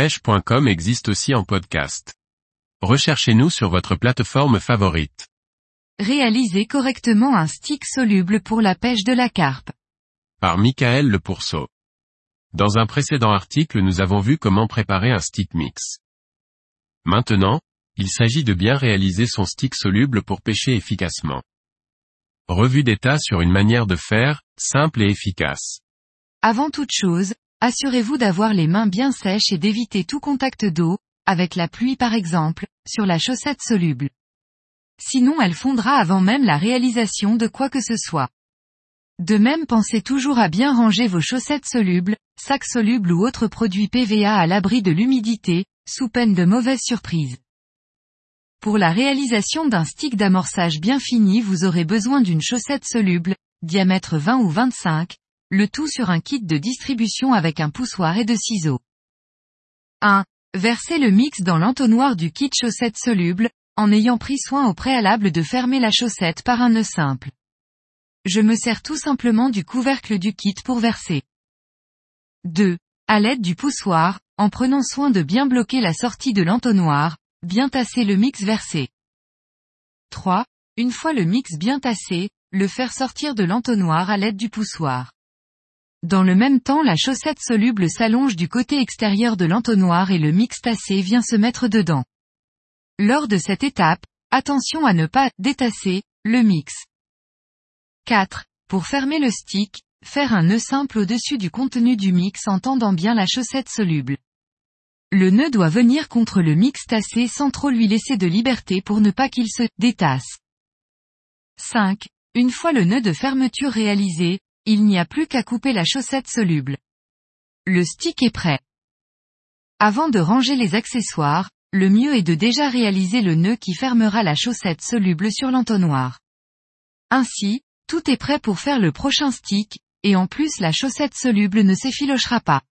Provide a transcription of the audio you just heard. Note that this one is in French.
pêche.com existe aussi en podcast. Recherchez-nous sur votre plateforme favorite. Réaliser correctement un stick soluble pour la pêche de la carpe. Par Michael Le Pourceau. Dans un précédent article nous avons vu comment préparer un stick mix. Maintenant, il s'agit de bien réaliser son stick soluble pour pêcher efficacement. Revue d'état sur une manière de faire, simple et efficace. Avant toute chose, assurez-vous d'avoir les mains bien sèches et d'éviter tout contact d'eau, avec la pluie par exemple, sur la chaussette soluble. Sinon elle fondra avant même la réalisation de quoi que ce soit. De même pensez toujours à bien ranger vos chaussettes solubles, sacs solubles ou autres produits PVA à l'abri de l'humidité, sous peine de mauvaises surprises. Pour la réalisation d'un stick d'amorçage bien fini vous aurez besoin d'une chaussette soluble, diamètre 20 ou 25, le tout sur un kit de distribution avec un poussoir et de ciseaux. 1. Versez le mix dans l'entonnoir du kit chaussette soluble, en ayant pris soin au préalable de fermer la chaussette par un nœud simple. Je me sers tout simplement du couvercle du kit pour verser. 2. À l'aide du poussoir, en prenant soin de bien bloquer la sortie de l'entonnoir, bien tasser le mix versé. 3. Une fois le mix bien tassé, le faire sortir de l'entonnoir à l'aide du poussoir. Dans le même temps la chaussette soluble s'allonge du côté extérieur de l'entonnoir et le mix tassé vient se mettre dedans. Lors de cette étape, attention à ne pas détasser le mix. 4. Pour fermer le stick, faire un nœud simple au-dessus du contenu du mix en tendant bien la chaussette soluble. Le nœud doit venir contre le mix tassé sans trop lui laisser de liberté pour ne pas qu'il se détasse. 5. Une fois le nœud de fermeture réalisé, il n'y a plus qu'à couper la chaussette soluble. Le stick est prêt. Avant de ranger les accessoires, le mieux est de déjà réaliser le nœud qui fermera la chaussette soluble sur l'entonnoir. Ainsi, tout est prêt pour faire le prochain stick, et en plus la chaussette soluble ne s'effilochera pas.